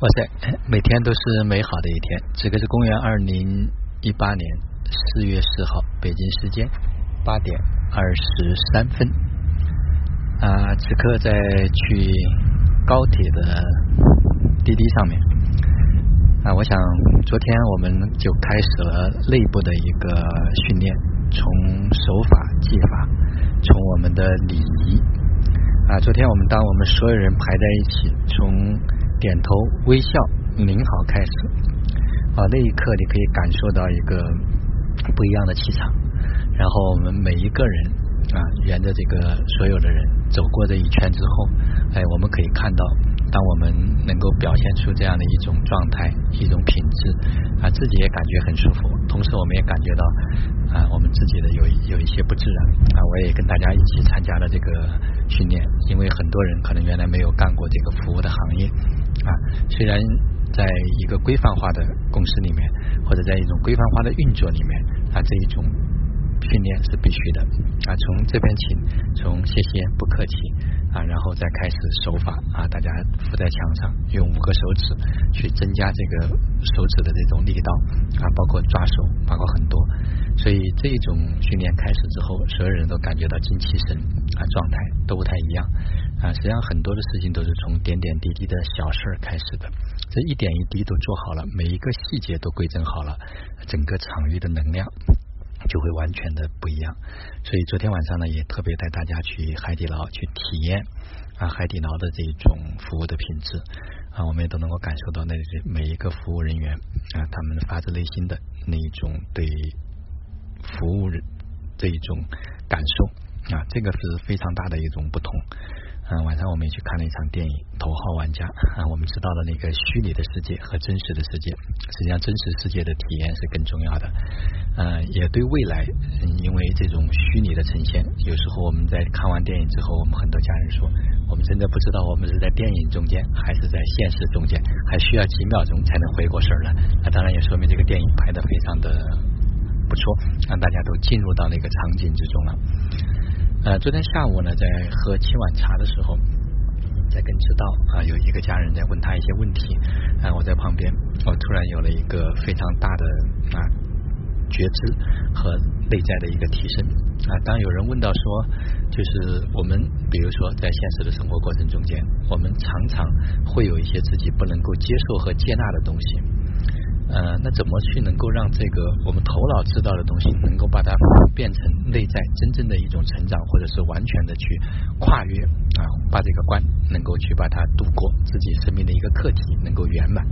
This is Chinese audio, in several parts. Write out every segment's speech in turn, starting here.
哇塞，每天都是美好的一天。这个是公元二零一八年四月四号，北京时间八点二十三分。啊，此刻在去高铁的滴滴上面。啊，我想昨天我们就开始了内部的一个训练，从手法、技法，从我们的礼仪。啊，昨天我们当我们所有人排在一起，从点头微笑，您好，开始啊！那一刻你可以感受到一个不一样的气场。然后我们每一个人啊，沿着这个所有的人走过这一圈之后，哎，我们可以看到，当我们能够表现出这样的一种状态、一种品质啊，自己也感觉很舒服。同时，我们也感觉到啊，我们自己的有有一些不自然啊。我也跟大家一起参加了这个训练，因为很多人可能原来没有干过这个服务的行业。啊，虽然在一个规范化的公司里面，或者在一种规范化的运作里面，啊，这一种训练是必须的。啊，从这边请，从谢谢不客气啊，然后再开始手法啊，大家扶在墙上，用五个手指去增加这个手指的这种力道啊，包括抓手，包括很多。所以这种训练开始之后，所有人都感觉到精气神啊，状态都不太一样。啊，实际上很多的事情都是从点点滴滴的小事儿开始的，这一点一滴都做好了，每一个细节都规整好了，整个场域的能量就会完全的不一样。所以昨天晚上呢，也特别带大家去海底捞去体验啊海底捞的这种服务的品质啊，我们也都能够感受到那每一个服务人员啊，他们发自内心的那一种对服务人这一种感受啊，这个是非常大的一种不同。嗯，晚上我们也去看了一场电影《头号玩家》啊，我们知道的那个虚拟的世界和真实的世界，实际上真实世界的体验是更重要的。嗯，也对未来，因为这种虚拟的呈现，有时候我们在看完电影之后，我们很多家人说，我们真的不知道我们是在电影中间还是在现实中间，还需要几秒钟才能回过神来。那当然也说明这个电影拍的非常的不错，让大家都进入到那个场景之中了。呃，昨天下午呢，在喝七碗茶的时候，在跟知道啊，有一个家人在问他一些问题，啊，我在旁边，我突然有了一个非常大的啊觉知和内在的一个提升啊。当有人问到说，就是我们比如说在现实的生活过程中间，我们常常会有一些自己不能够接受和接纳的东西。呃，那怎么去能够让这个我们头脑知道的东西，能够把它变成内在真正的一种成长，或者是完全的去跨越啊，把这个关能够去把它度过自己生命的一个课题，能够圆满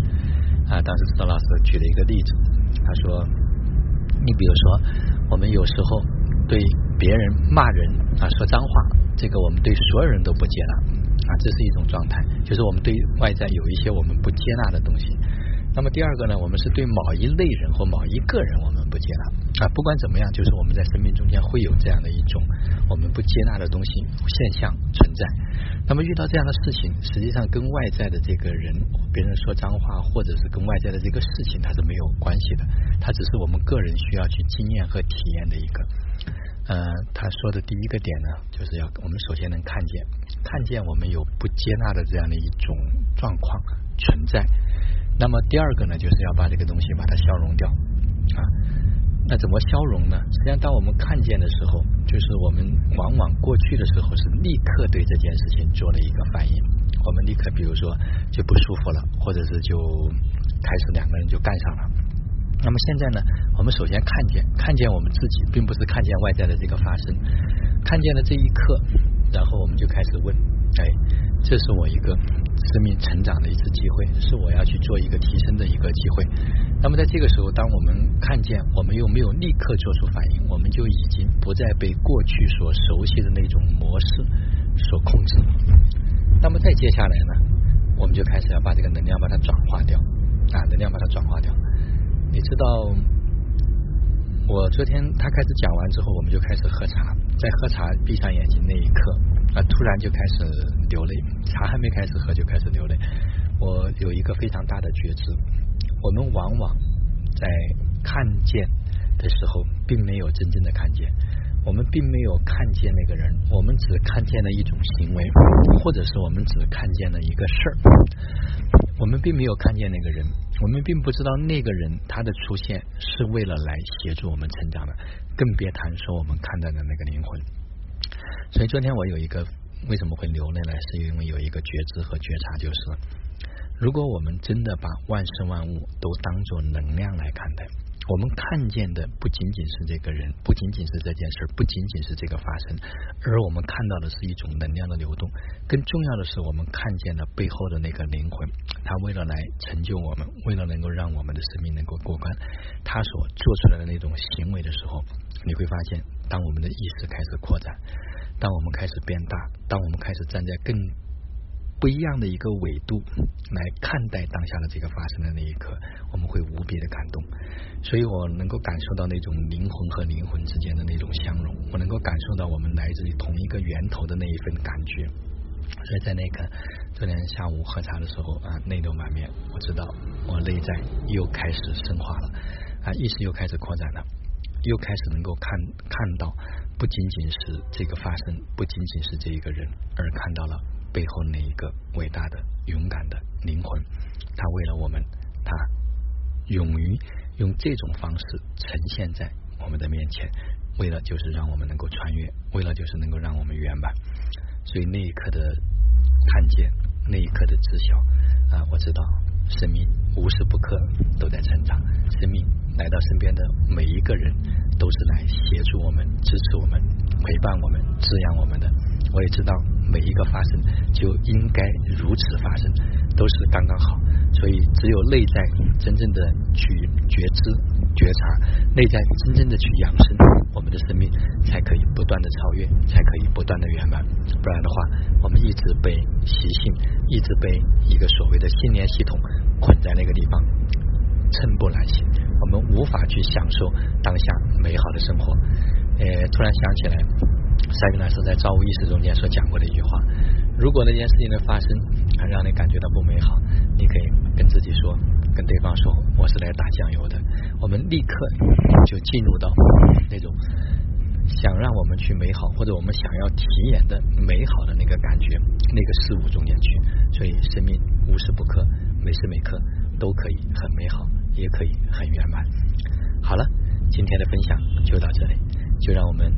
啊。当时指导老师举了一个例子，他说，你比如说，我们有时候对别人骂人啊，说脏话，这个我们对所有人都不接纳啊，这是一种状态，就是我们对外在有一些我们不接纳的东西。那么第二个呢，我们是对某一类人或某一个人我们不接纳啊。不管怎么样，就是我们在生命中间会有这样的一种我们不接纳的东西现象存在。那么遇到这样的事情，实际上跟外在的这个人，别人说脏话，或者是跟外在的这个事情，它是没有关系的。它只是我们个人需要去经验和体验的一个。呃，他说的第一个点呢，就是要我们首先能看见，看见我们有不接纳的这样的一种状况存在。那么第二个呢，就是要把这个东西把它消融掉啊。那怎么消融呢？实际上，当我们看见的时候，就是我们往往过去的时候是立刻对这件事情做了一个反应，我们立刻比如说就不舒服了，或者是就开始两个人就干上了。那么现在呢，我们首先看见看见我们自己，并不是看见外在的这个发生，看见了这一刻，然后我们就开始问，哎，这是我一个。生命成长的一次机会，是我要去做一个提升的一个机会。那么在这个时候，当我们看见，我们又没有立刻做出反应，我们就已经不再被过去所熟悉的那种模式所控制。那么再接下来呢，我们就开始要把这个能量把它转化掉啊，能量把它转化掉。你知道，我昨天他开始讲完之后，我们就开始喝茶，在喝茶闭上眼睛那一刻。啊！突然就开始流泪，茶还没开始喝就开始流泪。我有一个非常大的觉知，我们往往在看见的时候，并没有真正的看见。我们并没有看见那个人，我们只看见了一种行为，或者是我们只看见了一个事儿。我们并没有看见那个人，我们并不知道那个人他的出现是为了来协助我们成长的，更别谈说我们看到的那个灵魂。所以昨天我有一个为什么会流泪呢？是因为有一个觉知和觉察，就是如果我们真的把万事万物都当做能量来看待。我们看见的不仅仅是这个人，不仅仅是这件事，不仅仅是这个发生，而我们看到的是一种能量的流动。更重要的是，我们看见了背后的那个灵魂，他为了来成就我们，为了能够让我们的生命能够过关，他所做出来的那种行为的时候，你会发现，当我们的意识开始扩展，当我们开始变大，当我们开始站在更。不一样的一个维度来看待当下的这个发生的那一刻，我们会无比的感动。所以我能够感受到那种灵魂和灵魂之间的那种相融，我能够感受到我们来自于同一个源头的那一份感觉。所以在那个昨天下午喝茶的时候啊，泪流满面。我知道我内在又开始升华了啊，意识又开始扩展了，又开始能够看看到不仅仅是这个发生，不仅仅是这一个人，而看到了。背后那一个伟大的、勇敢的灵魂，他为了我们，他勇于用这种方式呈现在我们的面前，为了就是让我们能够穿越，为了就是能够让我们圆满。所以那一刻的看见，那一刻的知晓啊，我知道生命无时不刻都在成长，生命来到身边的每一个人都是来协助我们、支持我们、陪伴我们、滋养我们的。我也知道。每一个发生就应该如此发生，都是刚刚好。所以，只有内在真正的去觉知、觉察，内在真正的去养生，我们的生命才可以不断的超越，才可以不断的圆满。不然的话，我们一直被习性，一直被一个所谓的信念系统捆在那个地方，寸步难行。我们无法去享受当下美好的生活。呃，突然想起来。塞格纳斯在造物意识中间所讲过的一句话：如果那件事情的发生让你感觉到不美好，你可以跟自己说，跟对方说，我是来打酱油的。我们立刻就进入到想让我们去美好，或者我们想要体验的美好的那个感觉、那个事物中间去。所以，生命无时不刻、每时每刻都可以很美好，也可以很圆满。好了，今天的分享就到这里，就让我们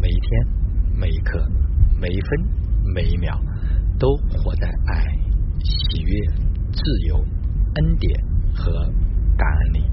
每一天。每一刻、每一分、每一秒，都活在爱、喜悦、自由、恩典和感恩里。